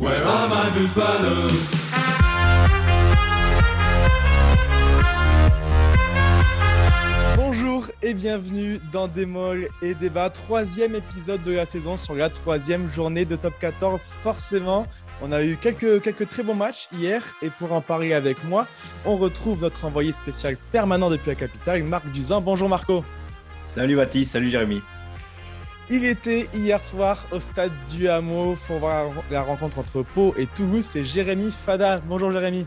Where are my buffaloes? Bonjour et bienvenue dans Démol et Débat, troisième épisode de la saison sur la troisième journée de Top 14. Forcément, on a eu quelques, quelques très bons matchs hier et pour en parler avec moi, on retrouve notre envoyé spécial permanent depuis la capitale, Marc Duzan. Bonjour Marco. Salut Baptiste, salut Jérémy. Il était hier soir au stade du Hameau pour voir la rencontre entre Pau et Toulouse. C'est Jérémy Fada. Bonjour Jérémy.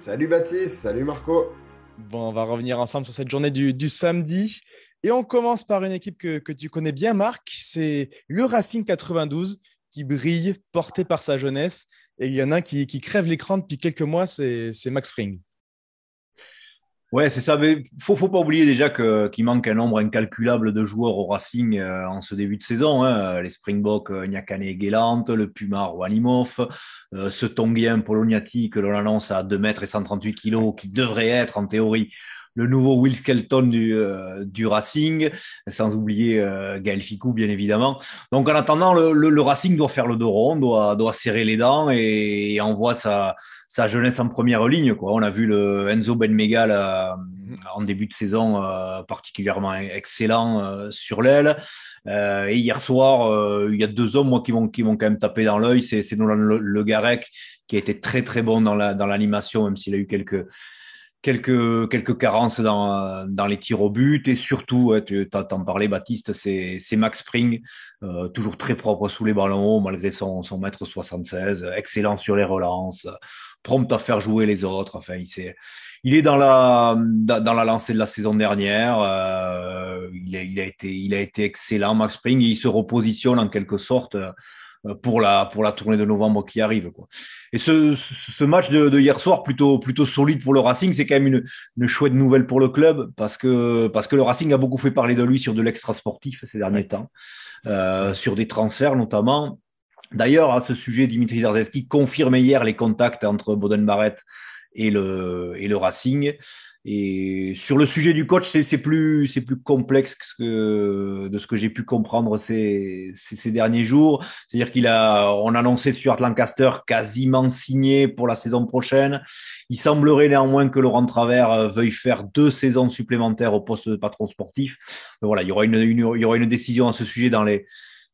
Salut Baptiste, salut Marco. Bon, on va revenir ensemble sur cette journée du, du samedi. Et on commence par une équipe que, que tu connais bien, Marc. C'est le Racing 92 qui brille, porté par sa jeunesse. Et il y en a un qui, qui crève l'écran depuis quelques mois, c'est Max Spring. Ouais, c'est ça. Mais faut, faut pas oublier déjà que, qu'il manque un nombre incalculable de joueurs au Racing euh, en ce début de saison. Hein. Les Springboks, euh, Nyakane Guélante, le Pumar Walimov, euh, ce Tonguien Poloniati que l'on annonce à 2 mètres et 138 kilos, qui devrait être en théorie le nouveau Will Skelton du, euh, du Racing, sans oublier euh, Gaël Ficou, bien évidemment. Donc, en attendant, le, le, le, Racing doit faire le dos rond, doit, doit serrer les dents et, et envoie sa, sa jeunesse en première ligne. Quoi. On a vu le Enzo Benmegal euh, en début de saison euh, particulièrement excellent euh, sur l'aile. Euh, et hier soir, il y a deux hommes moi, qui vont qui vont quand même taper dans l'œil. C'est Nolan Le, Garec qui a été très très bon dans la dans l'animation, même s'il a eu quelques quelques, quelques carences dans, dans les tirs au but et surtout, tu t'en parlais Baptiste, c'est Max Spring, euh, toujours très propre sous les ballons malgré son, son mètre 76, excellent sur les relances, prompt à faire jouer les autres. Enfin, il, est, il est dans la, dans la lancée de la saison dernière, euh, il, a, il, a été, il a été excellent Max Spring, il se repositionne en quelque sorte pour la, pour la tournée de novembre qui arrive. Quoi. Et ce, ce match de, de, hier soir, plutôt, plutôt solide pour le Racing, c'est quand même une, une chouette nouvelle pour le club parce que, parce que le Racing a beaucoup fait parler de lui sur de l'extra sportif ces derniers temps, euh, sur des transferts notamment. D'ailleurs, à ce sujet, Dimitri Zarzeski confirmait hier les contacts entre Boden Barrett et le, et le Racing. Et sur le sujet du coach, c'est plus, plus complexe que, de ce que j'ai pu comprendre ces, ces, derniers jours. C'est-à-dire qu'il a, on a annoncé Stuart Lancaster quasiment signé pour la saison prochaine. Il semblerait néanmoins que Laurent Travers veuille faire deux saisons supplémentaires au poste de patron sportif. Mais voilà, il y aura une, il y aura une décision à ce sujet dans les,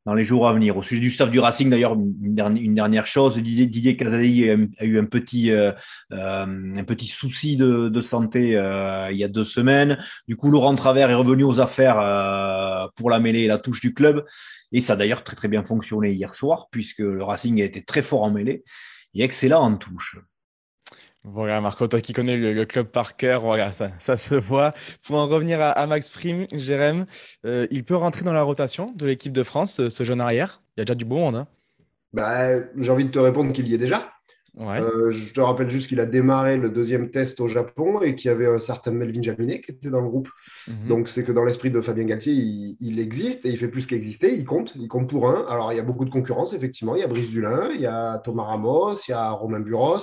dans les jours à venir. Au sujet du staff du Racing, d'ailleurs, une, dernière, chose, Didier, Didier Casadi a, a, eu un petit, euh, euh, un petit souci de, de santé euh, il y a deux semaines. Du coup, Laurent Travers est revenu aux affaires euh, pour la mêlée et la touche du club. Et ça a d'ailleurs très très bien fonctionné hier soir, puisque le Racing a été très fort en mêlée et excellent en touche. Voilà, Marco, toi qui connais le, le, club par cœur, voilà, ça, ça se voit. Pour en revenir à, à Max Prime, Jérém, euh, il peut rentrer dans la rotation de l'équipe de France, ce, ce, jeune arrière? Il y a déjà du beau monde. Hein. Bah, J'ai envie de te répondre qu'il y est déjà. Ouais. Euh, je te rappelle juste qu'il a démarré le deuxième test au Japon et qu'il y avait un certain Melvin Jaminet qui était dans le groupe. Mhm. Donc c'est que dans l'esprit de Fabien Galtier, il, il, existe et il fait plus qu'exister. Il compte, il compte pour un. Alors il y a beaucoup de concurrence, effectivement. Il y a Brice Dulin, il y a Thomas Ramos, il y a Romain Buros.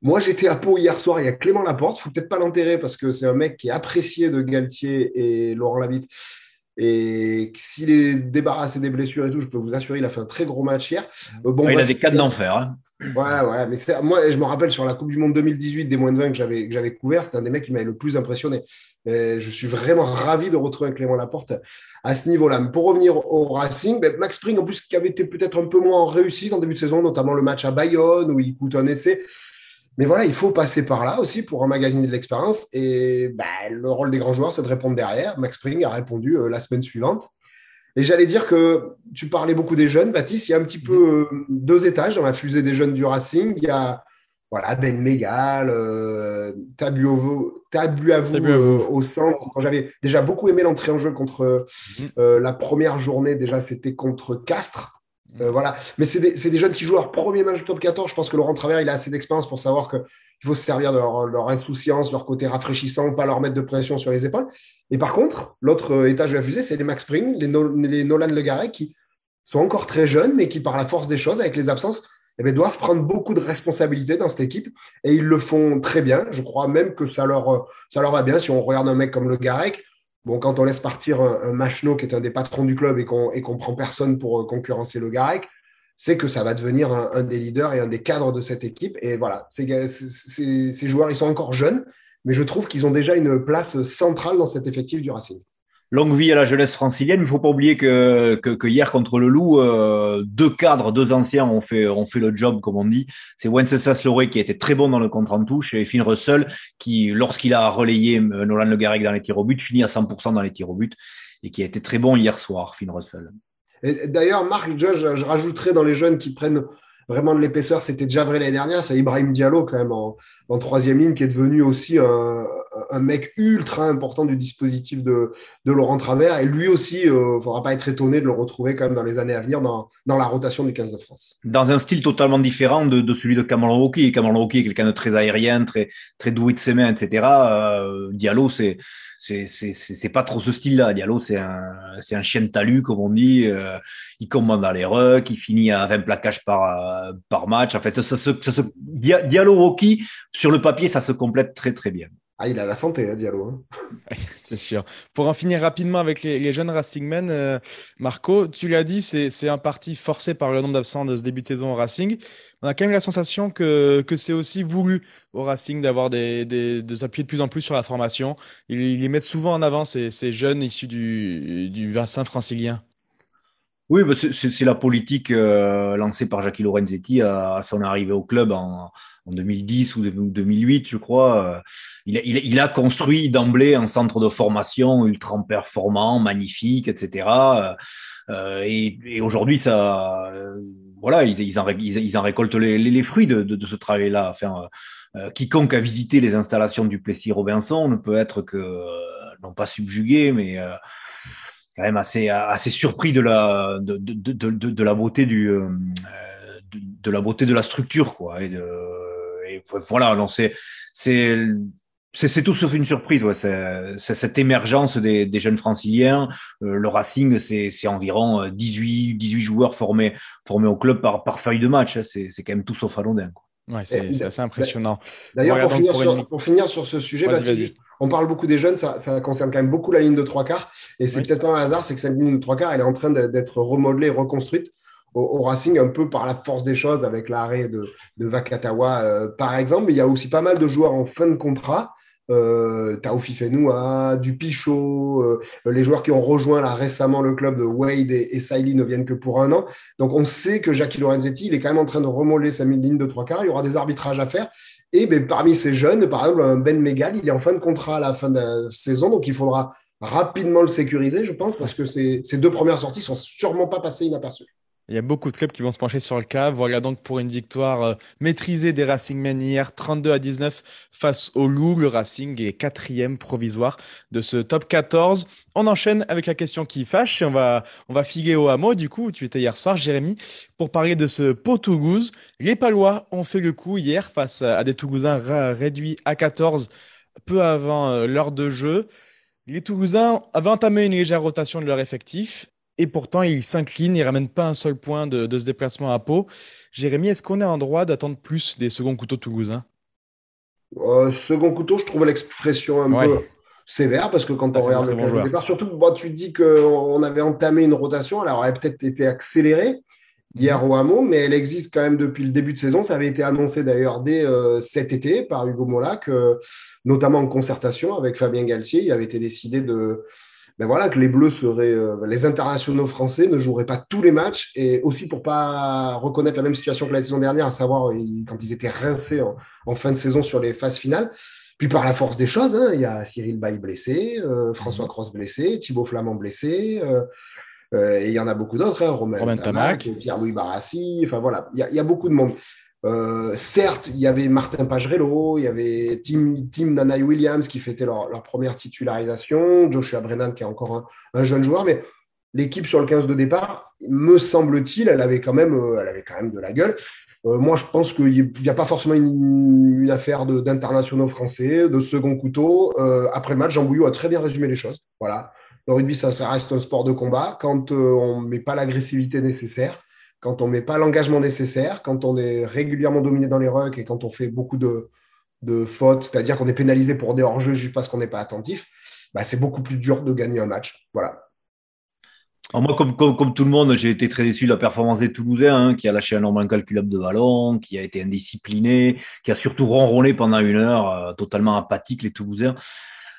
Moi, j'étais à Pau hier soir, il y a Clément Laporte. Il faut peut-être pas l'enterrer parce que c'est un mec qui est apprécié de Galtier et Laurent Labitte. Et s'il est débarrassé des blessures et tout, je peux vous assurer, il a fait un très gros match hier. Bon, ouais, il a des cas d'enfer. Hein. Ouais, ouais, mais moi, je me rappelle sur la Coupe du Monde 2018 des moins de 20 que j'avais, que j'avais couvert, c'était un des mecs qui m'avait le plus impressionné. Et je suis vraiment ravi de retrouver Clément Laporte à ce niveau-là. Mais pour revenir au Racing, ben Max Spring, en plus, qui avait été peut-être un peu moins en réussite en début de saison, notamment le match à Bayonne où il coûte un essai. Mais voilà, il faut passer par là aussi pour emmagasiner de l'expérience. Et bah, le rôle des grands joueurs, c'est de répondre derrière. Max Spring a répondu euh, la semaine suivante. Et j'allais dire que tu parlais beaucoup des jeunes, Baptiste. Il y a un petit peu euh, deux étages dans la fusée des jeunes du Racing. Il y a voilà, Ben Mégal, euh, Tabuavo, Tabuavo euh, au centre. Quand j'avais déjà beaucoup aimé l'entrée en jeu contre euh, la première journée, déjà c'était contre Castres. Euh, voilà. Mais c'est des, des, jeunes qui jouent leur premier match du top 14. Je pense que Laurent Travers, il a assez d'expérience pour savoir qu'il faut se servir de leur, leur, insouciance, leur côté rafraîchissant, pas leur mettre de pression sur les épaules. Et par contre, l'autre étage de la fusée, c'est les Max Spring, les, no, les Nolan qui sont encore très jeunes, mais qui, par la force des choses, avec les absences, eh bien, doivent prendre beaucoup de responsabilités dans cette équipe. Et ils le font très bien. Je crois même que ça leur, ça leur va bien. Si on regarde un mec comme Le Garec, Bon, quand on laisse partir un, un Machno, qui est un des patrons du club, et qu'on qu prend personne pour concurrencer le Garec, c'est que ça va devenir un, des leaders et un des cadres de cette équipe. Et voilà, ces, joueurs, ils sont encore jeunes, mais je trouve qu'ils ont déjà une place centrale dans cet effectif du Racing. Longue vie à la jeunesse francilienne. Il ne faut pas oublier que, hier contre le Loup, euh, deux cadres, deux anciens ont fait, ont le job, comme on dit. C'est Wenceslas Loré qui a été très bon dans le contre en touche et Finn Russell qui, lorsqu'il a relayé euh, Nolan Le Garrec dans les tirs au but, finit à 100% dans les tirs au but et qui a été très bon hier soir, Finn Russell. D'ailleurs, Marc, je, je, rajouterais dans les jeunes qui prennent vraiment de l'épaisseur, c'était déjà vrai l'année dernière, c'est Ibrahim Diallo quand même en, troisième ligne qui est devenu aussi un, mec ultra important du dispositif de, Laurent Travers. Et lui aussi, il euh, ne faudra pas être étonné de le retrouver quand même dans les années à venir dans, la rotation du 15 de France. Dans un style totalement différent de, celui de Cameron Rocky. Cameron Rocky est quelqu'un de très aérien, très, très doué de ses mains, etc. Euh, Diallo, c'est c'est pas trop ce style-là. Diallo, c'est un, un chien de talus, comme on dit. Euh, il commande dans les rucks, il finit à 20 plaquages par, par match. En fait, ça ça Diallo Rocky, sur le papier, ça se complète très, très bien. Ah, il a la santé, hein, Diallo. Hein. c'est sûr. Pour en finir rapidement avec les, jeunes Racingmen, euh, Marco, tu l'as dit, c'est un parti forcé par le nombre d'absents de ce début de saison au Racing. On a quand même la sensation que, que c'est aussi voulu au Racing d'avoir des, des, de s'appuyer de plus en plus sur la formation. Ils, ils mettent souvent en avant ces, ces jeunes issus du, du bassin francilien. Oui, bah, c'est la politique euh, lancée par Jackie Lorenzetti à, son arrivée au club en, en 2010 ou 2008, je crois. Il a, il, a construit d'emblée un centre de formation ultra performant, magnifique, etc. Euh, et, aujourd'hui, ça, euh, voilà, ils, en, récoltent les, fruits de, ce travail-là. Enfin, euh, quiconque a visité les installations du Plessis Robinson ne peut être que non pas subjugué, mais quand même assez, assez surpris de la, de, de, de, de la beauté du, euh, de, la beauté de la structure, quoi. Et, de, et voilà, non, c'est, c'est, c'est tout sauf une surprise, ouais. C'est cette émergence des, des jeunes franciliens. Euh, le Racing, c'est environ 18, 18 joueurs formés, formés au club par, par feuille de match. Hein. C'est quand même tout sauf anodin. Quoi. Ouais, c'est assez impressionnant. D'ailleurs, pour, pour, finir sur ce sujet, on parle beaucoup des jeunes, ça, ça, concerne quand même beaucoup la ligne de trois quarts. Et c'est peut-être pas un hasard, c'est que cette ligne de trois quarts, elle est en train d'être remodelée, reconstruite au, Racing, un peu par la force des choses, avec l'arrêt de, de Vakatawa, euh, par exemple. Mais il y a aussi pas mal de joueurs en fin de contrat euh, Taoufi Fenoua, du Pichot, euh, les joueurs qui ont rejoint là récemment le club de Wade et, et ne viennent que pour un an. Donc on sait que Jackie Lorenzetti, il est quand même en train de remoller sa ligne de trois quarts. Il y aura des arbitrages à faire. Et ben, parmi ces jeunes, par exemple, Ben Megal, il est en fin de contrat à la fin de la saison, donc il faudra rapidement le sécuriser, je pense, parce que ces deux premières sorties sont sûrement pas passées inaperçues. Il y a beaucoup de clubs qui vont se pencher sur le cas. Voilà donc pour une victoire euh, maîtrisée des Racing Men hier, 32 à 19 face au Loup. Le Racing est quatrième provisoire de ce top 14. On enchaîne avec la question qui fâche on va, on va figuer au hameau. Du coup, tu étais hier soir, Jérémy, pour parler de ce pot Toulouse. Les Palois ont fait le coup hier face à des Toulousains réduits à 14 peu avant euh, l'heure de jeu. Les Toulousains avaient entamé une légère rotation de leur effectif et pourtant, il s'incline, il ramène pas un seul point de, ce déplacement à Pau. Jérémy, est-ce qu'on est en droit d'attendre plus des seconds couteaux toulousains euh, Second couteau, je trouve l'expression un peu sévère parce que quand on regarde le départ, surtout, tu dis qu'on avait entamé une rotation, elle aurait peut-être été accélérée hier au hameau, mais elle existe quand même depuis le début de saison. Ça avait été annoncé d'ailleurs dès euh, cet été par Hugo Molac, notamment en concertation avec Fabien Galtier. Il avait été décidé de ben voilà, que les Bleus seraient, euh, les internationaux français ne joueraient pas tous les matchs et aussi pour pas reconnaître la même situation que la saison dernière, à savoir quand ils étaient rincés en, fin de saison sur les phases finales. Puis par la force des choses, hein, il y a Cyril Bay blessé, euh, François mhm. Cross blessé, Thibaut Flamand blessé, euh, et il y en a beaucoup d'autres, hein, Romain, Tamac, Pierre-Louis Barassi, enfin voilà, il y, y, a beaucoup de monde. Euh, certes, il y avait Martin Pagerello, il y avait Tim, Tim Williams qui fêtait leur, première titularisation, Joshua Brennan qui est encore un, jeune joueur, mais l'équipe sur le 15 de départ, me semble-t-il, elle avait quand même, euh, elle avait quand même de la gueule. Euh, moi, je pense qu'il n'y a pas forcément une, affaire d'internationaux français, de second couteau. après le match, Jean Bouillot a très bien résumé les choses. Voilà, le rugby, ça reste un sport de combat. Quand on ne met pas l'agressivité nécessaire, quand on ne met pas l'engagement nécessaire, quand on est régulièrement dominé dans les rucks et quand on fait beaucoup de, fautes, c'est-à-dire qu'on est pénalisé pour des hors-jeux juste parce qu'on n'est pas attentif, bah, c'est beaucoup plus dur de gagner un match. Voilà. moi, comme, comme, tout le monde, j'ai été très déçu de la performance des Toulousains, hein, qui a lâché un nombre incalculable de ballons, qui a été indiscipliné, qui a surtout ronronné pendant une heure, euh, totalement apathique, les Toulousains.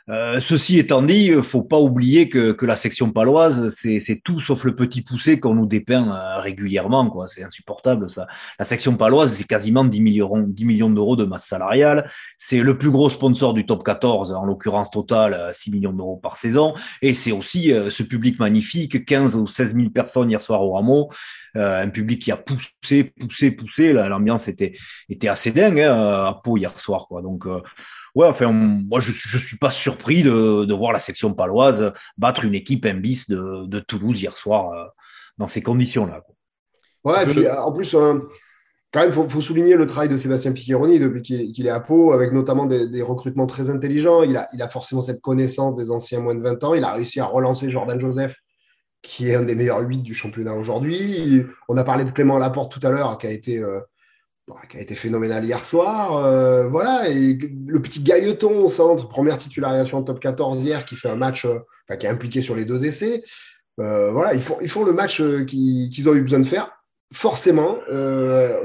Euh, ceci étant dit, il faut pas oublier que, que la section paloise, c'est tout sauf le petit poussé qu'on nous dépeint euh, régulièrement. quoi. C'est insupportable ça. La section paloise, c'est quasiment 10 millions, 10 millions d'euros de masse salariale. C'est le plus gros sponsor du top 14, en l'occurrence total, 6 millions d'euros par saison. Et c'est aussi ce public magnifique, 15 ou 16 000 personnes hier soir au Rameau. Euh, un public qui a poussé, poussé, poussé. L'ambiance était, était assez dingue hein, à Pau hier soir. Quoi. Donc, euh, ouais, enfin, moi, je ne suis pas surpris de, de, voir la section paloise battre une équipe bis de, de Toulouse hier soir euh, dans ces conditions-là. Ouais, et puis en plus, quand même, il faut, souligner le travail de Sébastien Piccheroni depuis qu'il est à Pau, avec notamment des, des, recrutements très intelligents. Il a, il a forcément cette connaissance des anciens moins de 20 ans. Il a réussi à relancer Jordan Joseph qui est un des meilleurs 8 du championnat aujourd'hui. On a parlé de Clément Laporte tout à l'heure, qui a été euh, qui a été phénoménal hier soir. Euh, voilà, et le petit Gailleton au centre, première titularisation top 14 hier, qui fait un match, euh, enfin, qui est impliqué sur les deux essais. voilà, ils font, ils font le match qu'ils ont eu besoin de faire. Forcément,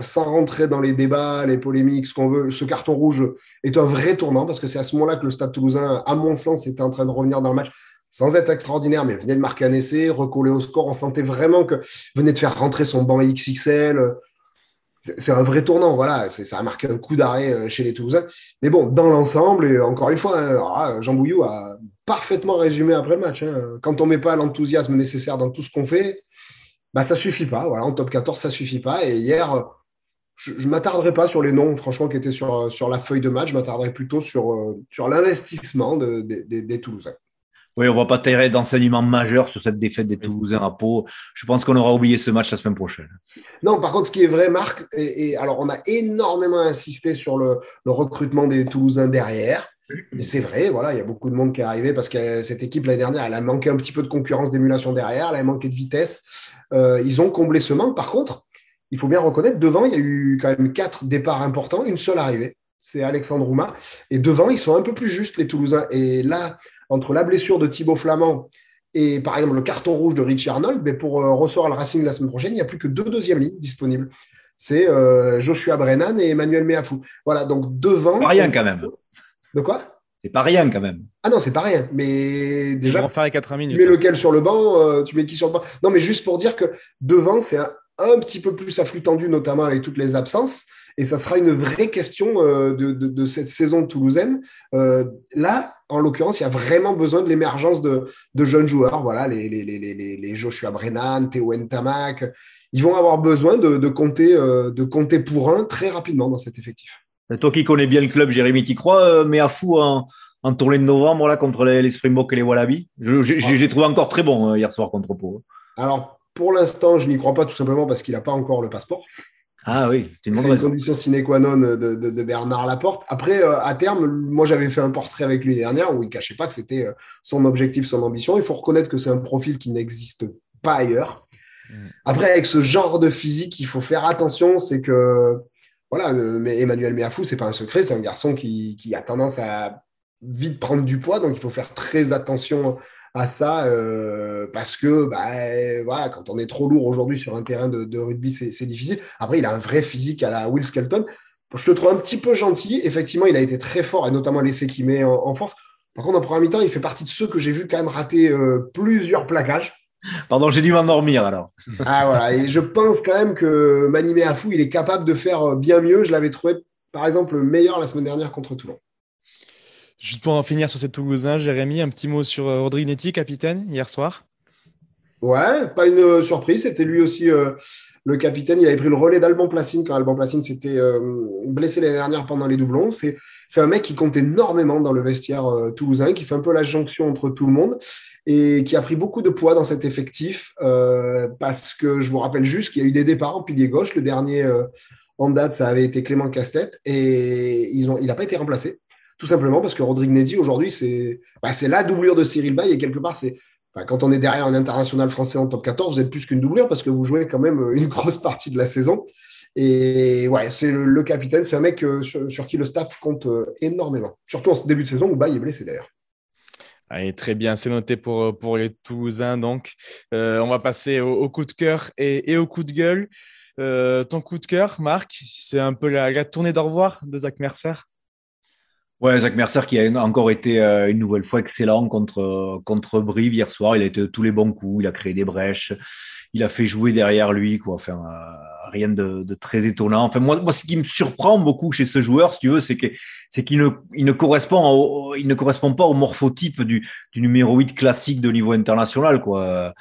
sans rentrer dans les débats, les polémiques, ce qu'on veut, ce carton rouge est un vrai tournant parce que c'est à ce moment-là que le Stade toulousain, à mon sens, était en train de revenir dans le match sans être extraordinaire, mais venait de marquer un essai, recoller au score. On sentait vraiment que venait de faire rentrer son banc XXL. C'est un vrai tournant, voilà. Ça a marqué un coup d'arrêt euh, chez les Toulousains. Mais bon, dans l'ensemble, et encore une fois, hein, ah, Jean Bouillou a parfaitement résumé après le match. Hein. Quand on met pas l'enthousiasme nécessaire dans tout ce qu'on fait, bah ça suffit pas. Voilà, en top 14, ça suffit pas. Et hier, je ne m'attarderai pas sur les noms, franchement, qui étaient sur, la feuille de match. Je m'attarderai plutôt sur, euh, sur l'investissement des Toulousains. Oui, on va pas tirer d'enseignement majeur sur cette défaite des Toulousains à Pau. Je pense qu'on aura oublié ce match la semaine prochaine. Non, par contre, ce qui est vrai, Marc, et, alors on a énormément insisté sur le, recrutement des Toulousains derrière. C'est vrai, voilà, il y a beaucoup de monde qui est arrivé parce que cette équipe l'année dernière, elle a manqué un petit peu de concurrence d'émulation derrière, elle a manqué de vitesse. Euh, ils ont comblé ce manque. Par contre, il faut bien reconnaître, devant, il y a eu quand même quatre départs importants, une seule arrivée, c'est Alexandre Rouma. Et devant, ils sont un peu plus justes, les Toulousains. Et là, entre la blessure de Thibaut Flamand et par exemple le carton rouge de Richie Arnold, mais pour euh, recevoir le Racing la semaine prochaine, il n'y a plus que deux deuxièmes lignes disponibles. C'est euh, Joshua Brennan et Emmanuel Meafou. Voilà, donc devant. Pas rien quand même. De quoi? C'est pas rien quand même. Ah non, c'est pas rien. Mais déjà. faire les 80 minutes. Tu mets lequel sur le banc euh, Tu mets qui sur le banc? Non, mais juste pour dire que devant, c'est un, un, petit peu plus à flux tendu, notamment avec toutes les absences. Et ça sera une vraie question de, de, de, cette saison toulousaine. là, en l'occurrence, il y a vraiment besoin de l'émergence de, jeunes joueurs. Voilà, les, les, les, les, Joshua Brennan, Théo Ntamak. Ils vont avoir besoin de, compter, euh, de compter pour un très rapidement dans cet effectif. toi qui connais bien le club, Jérémy, tu crois, euh, mais à fou en, en tournée de novembre là, contre les, Springboks et les Wallabies? J'ai trouvé encore très bon euh, hier soir contre Pau. Alors, pour l'instant, je n'y crois pas tout simplement parce qu'il n'a pas encore le passeport. Ah oui, c'est une, condition sine qua non de, Bernard Laporte. Après, euh, à terme, moi j'avais fait un portrait avec lui dernière où il ne cachait pas que c'était euh, son objectif, son ambition. Il faut reconnaître que c'est un profil qui n'existe pas ailleurs. Mm. Après, avec ce genre de physique, il faut faire attention, c'est que voilà, mais Emmanuel Meafou, c'est pas un secret, c'est un garçon qui, qui, a tendance à vite prendre du poids, donc il faut faire très attention à ça euh, parce que bah, voilà, quand on est trop lourd aujourd'hui sur un terrain de, rugby, c'est difficile. Après, il a un vrai physique à la Will Skelton. Je te trouve un petit peu gentil. Effectivement, il a été très fort et notamment l'essai qu'il met en, force. Par contre, en premier mi-temps, il fait partie de ceux que j'ai vu quand même rater euh, plusieurs plaquages. Pardon, j'ai dû m'endormir alors. Ah voilà, et je pense quand même que Manimé Afou, il est capable de faire bien mieux. Je l'avais trouvé, par exemple, meilleur la semaine dernière contre Toulon. Juste pour en finir sur ces Toulousains, Jérémy, un petit mot sur euh, Rodrigue Netti, capitaine, hier soir? Ouais, pas une euh, surprise. C'était lui aussi euh, le capitaine. Il avait pris le relais d'Alban Placine quand Alban Placine s'était blessé l'année dernière pendant les doublons. C'est, un mec qui compte énormément dans le vestiaire toulousain, qui fait un peu la jonction entre tout le monde et qui a pris beaucoup de poids dans cet effectif parce que je vous rappelle juste qu'il y a eu des départs en pilier gauche. Le dernier en date, ça avait été Clément Castet et il n'a pas été remplacé. Tout simplement parce que Rodrigue Neddy, aujourd'hui, c'est bah, la doublure de Cyril Bay et quelque part, c'est quand on est derrière un international français en top 14, vous êtes plus qu'une doublure parce que vous jouez quand même une grosse partie de la saison. Et ouais, c'est le, capitaine, c'est un mec euh, sur, qui le staff compte euh, énormément. Surtout en ce début de saison où Bay est blessé d'ailleurs. Allez, très bien, c'est noté pour, pour les Toulousains. Donc, euh, on va passer au, coup de cœur et, au coup de gueule. Euh, ton coup de cœur, Marc, c'est un peu la, tournée d'au revoir de Zach Mercer Ouais, Zach Mercer qui a encore été euh, une nouvelle fois excellent contre, contre Brive hier soir. Il a été tous les bons coups, il a créé des brèches, il a fait jouer derrière lui. Quoi. Enfin, rien de, très étonnant. Enfin, moi, moi, ce qui me surprend beaucoup chez ce joueur, si tu veux, c'est que c'est qu'il ne, il ne correspond, il ne correspond pas au morphotype du, du numéro 8 classique de niveau international, quoi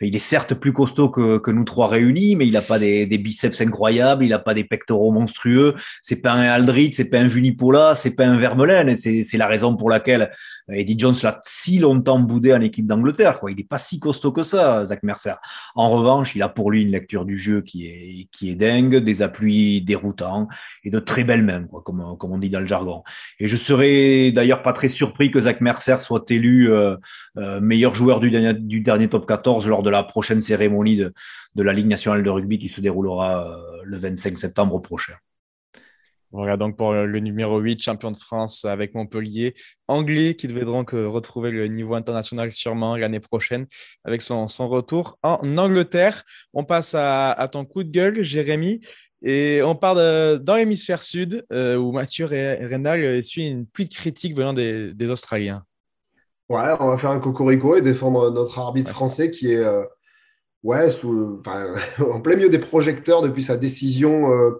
il est certes plus costaud que, que nous trois réunis, mais il n'a pas des, des, biceps incroyables, il n'a pas des pectoraux monstrueux. C'est pas un Aldrit, c'est pas un Vunipola, c'est pas un Vermeulen. C'est la raison pour laquelle Eddie Jones l'a si longtemps boudé en équipe d'Angleterre. Il n'est pas si costaud que ça, Zach Mercer. En revanche, il a pour lui une lecture du jeu qui est, qui est dingue, des appuis déroutants et de très belles mains, quoi, comme, comme on dit dans le jargon. Et je serais d'ailleurs pas très surpris que Zach Mercer soit élu euh, euh, meilleur joueur du dernier, du dernier top 14 lors de de la prochaine cérémonie de, de la Ligue nationale de rugby qui se déroulera euh, le 25 septembre prochain. Voilà donc pour le numéro 8, champion de France avec Montpellier, anglais qui devait donc euh, retrouver le niveau international sûrement l'année prochaine avec son, son, retour en Angleterre. On passe à, ton coup de gueule, Jérémy, et on part dans l'hémisphère sud euh, où Mathieu Rénal suit une pluie de critiques venant des, des Australiens. Ouais, on va faire un cocorico et défendre notre arbitre français qui est euh, ouais, sous, en plein milieu des projecteurs depuis sa décision. Euh,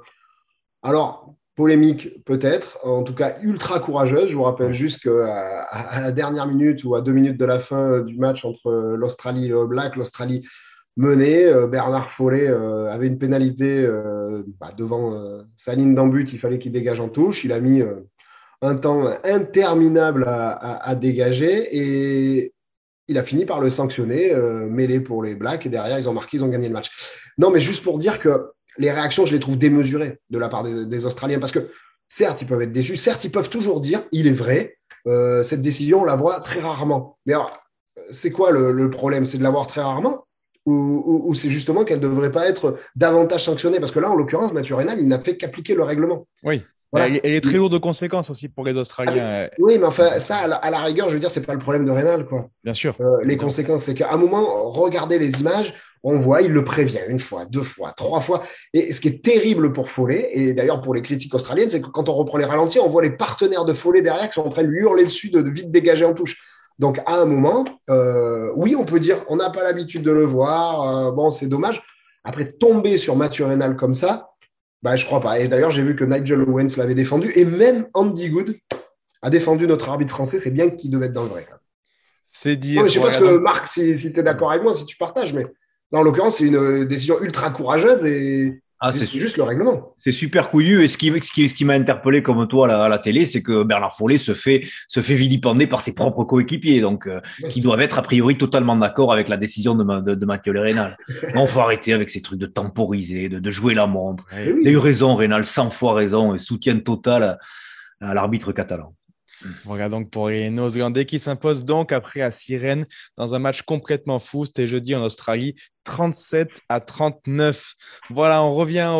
alors, polémique peut-être, en tout cas ultra courageuse. Je vous rappelle juste qu'à à la dernière minute ou à deux minutes de la fin du match entre l'Australie et le Black, l'Australie. Euh, Bernard Follet avait une pénalité bah, devant sa ligne d'en but. Il fallait qu'il dégage en touche. Il a mis un temps interminable à, dégager et il a fini par le sanctionner, euh, mêlé pour les Blacks, et derrière, ils ont marqué, ils ont gagné le match. Non, mais juste pour dire que les réactions, je les trouve démesurées de la part des, Australiens, parce que certes, ils peuvent être déçus, certes, ils peuvent toujours dire, il est vrai, euh, cette décision, on la voit très rarement. Mais alors, c'est quoi le, problème? C'est de la voir très rarement? Ou, c'est justement qu'elle ne devrait pas être davantage sanctionnée? Parce que là, en l'occurrence, Mathieu Reynal, il n'a fait qu'appliquer le règlement. Oui. Elle, est très lourde de conséquences aussi pour les Australiens. Ah, oui, mais enfin, ça, à la, rigueur, je veux dire, c'est pas le problème de Rénal, quoi. Bien sûr. Euh, les conséquences, c'est qu'à un moment, regardez les images, on voit, il le prévient une fois, deux fois, trois fois. Et ce qui est terrible pour Follet, et d'ailleurs pour les critiques australiennes, c'est que quand on reprend les ralentis, on voit les partenaires de Follet derrière qui sont en train de lui hurler dessus, de, vite dégager en touche. Donc, à un moment, euh, oui, on peut dire, on n'a pas l'habitude de le voir, euh, bon, c'est dommage. Après, tomber sur Mathieu Rénal comme ça, bah, je crois pas. Et d'ailleurs, j'ai vu que Nigel Owens l'avait défendu. Et même Andy Good a défendu notre arbitre français. C'est bien qu'il devait être dans le vrai. C'est dire. je sais pas ce que, Marc, si, si tu es d'accord avec moi, si tu partages, mais en l'occurrence, c'est une décision ultra courageuse et ah, c'est juste le règlement. C'est super couillu. Et ce qui, ce qui, ce qui m'a interpellé comme toi à la, télé, c'est que Bernard Follet se fait, se fait vilipender par ses propres coéquipiers, donc euh, qui doivent être a priori totalement d'accord avec la décision de, de, de Mathieu Rénal. on faut arrêter avec ces trucs de temporiser, de, de jouer la montre. Il a eu raison, Rénal, 100 fois raison, et soutien total à l'arbitre catalan. Voilà donc pour les Néo-Zélandais qui s'imposent donc après à Sirène dans un match complètement fou. C'était jeudi en Australie, 37 à 39. Voilà, on revient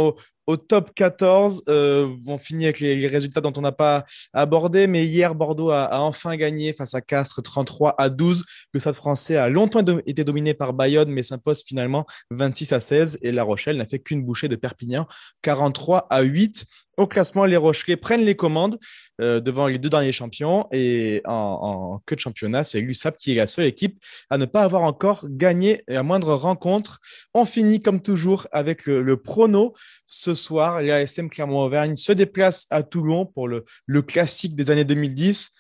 au, top 14, euh, on finit avec les, résultats dont on n'a pas abordé, mais hier, Bordeaux a, enfin gagné face à Castres 33 à 12. Le Stade français a longtemps été dominé par Bayonne, mais s'impose finalement 26 à 16. Et La Rochelle n'a fait qu'une bouchée de Perpignan, 43 à 8. Au classement, les Rochelais prennent les commandes euh, devant les deux derniers champions. Et en, queue de championnat, c'est l'USAP qui est la seule équipe à ne pas avoir encore gagné la moindre rencontre. On finit comme toujours avec le, prono. Ce soir, l'ASM Clermont-Auvergne se déplace à Toulon pour le, classique des années 2010.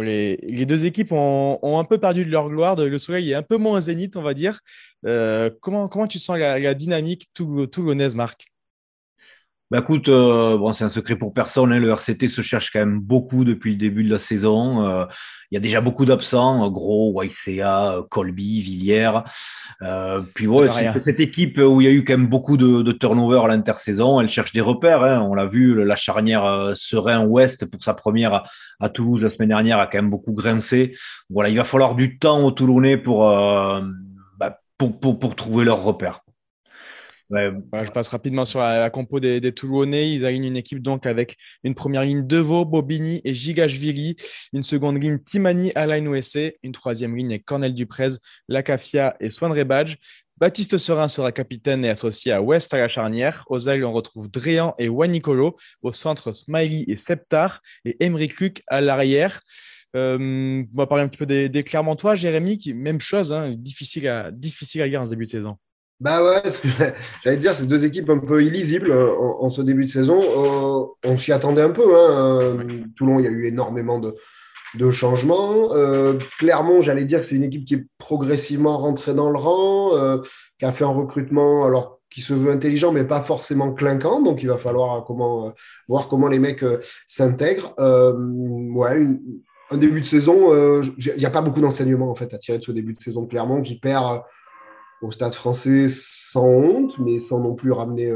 les, deux équipes ont, un peu perdu de leur gloire. Le soleil est un peu moins zénith, on va dire. Euh, comment, comment tu sens la, dynamique toulonnaise, Marc? Bah écoute, euh, bon, c'est un secret pour personne. Hein, le RCT se cherche quand même beaucoup depuis le début de la saison. Euh, il y a déjà beaucoup d'absents, Gros, YCA, Colby, Villiers. Euh, puis ouais, c'est cette équipe où il y a eu quand même beaucoup de, de turnover à l'intersaison. Elle cherche des repères. Hein. On l'a vu, la charnière euh, Serein-Ouest pour sa première à, Toulouse la semaine dernière a quand même beaucoup grincé. Voilà, il va falloir du temps aux Toulonnais pour, euh, bah, pour, pour, pour trouver leurs repères. Je passe rapidement sur la, compo des, des, Toulonnais. Ils alignent une équipe donc avec une première ligne Deveau, Bobigny et Gigashvili, une seconde ligne Timani, Alain Ouessé, une troisième ligne Cornel Duprez, Lacafia et Swan Rebadge. Baptiste Serin sera capitaine et associé à West à la charnière. Aux ailes, on retrouve Dréan et Wanicolo. Au centre, Smiley et Septar. Et Emery Luc à l'arrière. Euh, on va parler un petit peu des, des Clermontois. Jérémy, même chose, hein, difficile, à, difficile à lire en ce début de saison. Bah ouais, ce que j'allais dire, c'est deux équipes un peu illisibles euh, en, ce début de saison. Euh, on s'y attendait un peu. Hein. Toulon, il y a eu énormément de, de changements. Euh, Clermont, j'allais dire que c'est une équipe qui est progressivement rentrée dans le rang, euh, qui a fait un recrutement alors qui se veut intelligent, mais pas forcément clinquant. Donc, il va falloir comment, euh, voir comment les mecs s'intègrent. ouais, un début de saison, il n'y a pas beaucoup d'enseignements en fait à tirer de ce début de saison de Clermont qui perd au stade français sans honte, mais sans non plus ramener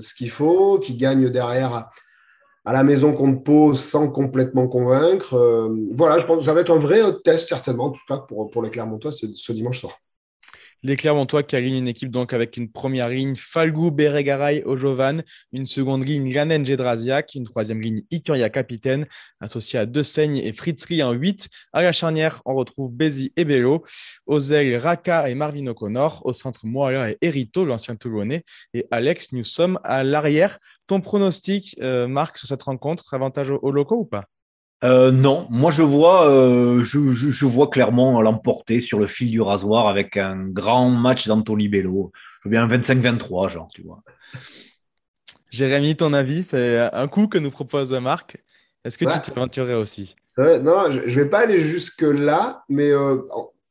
ce qu'il faut, qui gagne derrière à la maison contre Pau sans complètement convaincre. Euh, voilà, je pense que ça va être un vrai test, certainement, en tout cas pour, pour les Clermontois ce, ce dimanche soir. Les Clermontois qui alignent une équipe donc avec une première ligne Falgou, Beregaray, Ojovan, une seconde ligne Lanen Gedrasiak, une troisième ligne Ituria Capitaine, associée à De Seigne et Fritzri en 8. À la charnière, on retrouve Bézi et Bello. Ailes, Raka et Marvin O'Connor. Au centre, Moala et Erito, l'ancien Toulonnais. Et Alex, nous sommes à l'arrière. Ton pronostic, euh, Marc, sur cette rencontre, avantage aux locaux ou pas? Euh, non, moi je vois, euh, je, je, vois clairement l'emporter sur le fil du rasoir avec un grand match d'Anthony Bello. Je veux bien un 25-23, genre, tu vois. Jérémy, ton avis, c'est un coup que nous propose Marc. Est-ce que tu t'aventurerais aussi? Non, je ne vais pas aller jusque-là, mais euh,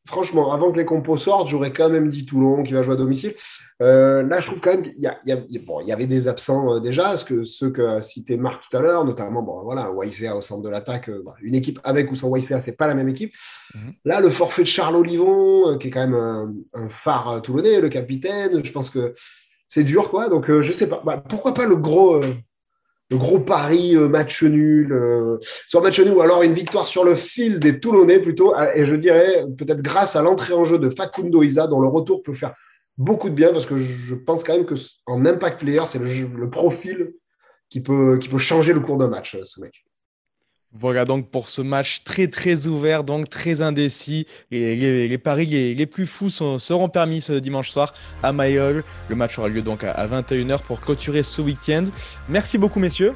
franchement, avant que les compos sortent, j'aurais quand même dit Toulon qui va jouer à domicile. Euh, là, je trouve quand même qu'il y, y, avait des absents euh, déjà, ce que, ceux que a cité Marc tout à l'heure, notamment bon, voilà, YCA au centre de l'attaque. Euh, une équipe avec ou sans YCA, c'est pas la même équipe. Mhm. Là, le forfait de Charles Olivon, qui est quand même un, phare toulonnais, le capitaine, je pense que c'est dur, quoi. Donc, je sais pas. Bah, pourquoi pas le gros le gros pari euh, match nul, euh, soit match nul ou alors une victoire sur le fil des Toulonnais plutôt. Ah, et je dirais peut-être grâce à l'entrée en jeu de Facundo Isa, dont le retour peut faire beaucoup de bien parce que je pense quand même que en impact player, c'est le, profil qui peut, qui peut changer le cours d'un match, ce mec. Voilà donc pour ce match très très ouvert, donc très indécis. Et les, paris les, plus fous seront permis ce dimanche soir à Mayol. Le match aura lieu donc à, 21h pour clôturer ce week-end. Merci beaucoup messieurs.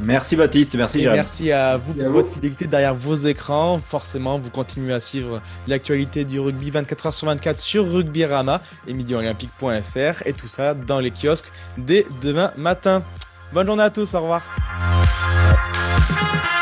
Merci Baptiste, merci Et Merci à vous pour votre fidélité derrière vos écrans. Forcément, vous continuez à suivre l'actualité du rugby 24h sur 24 sur Rugbyrama et midiolympique.fr et tout ça dans les kiosques dès demain matin. Bonne journée à tous, au revoir. Thank you.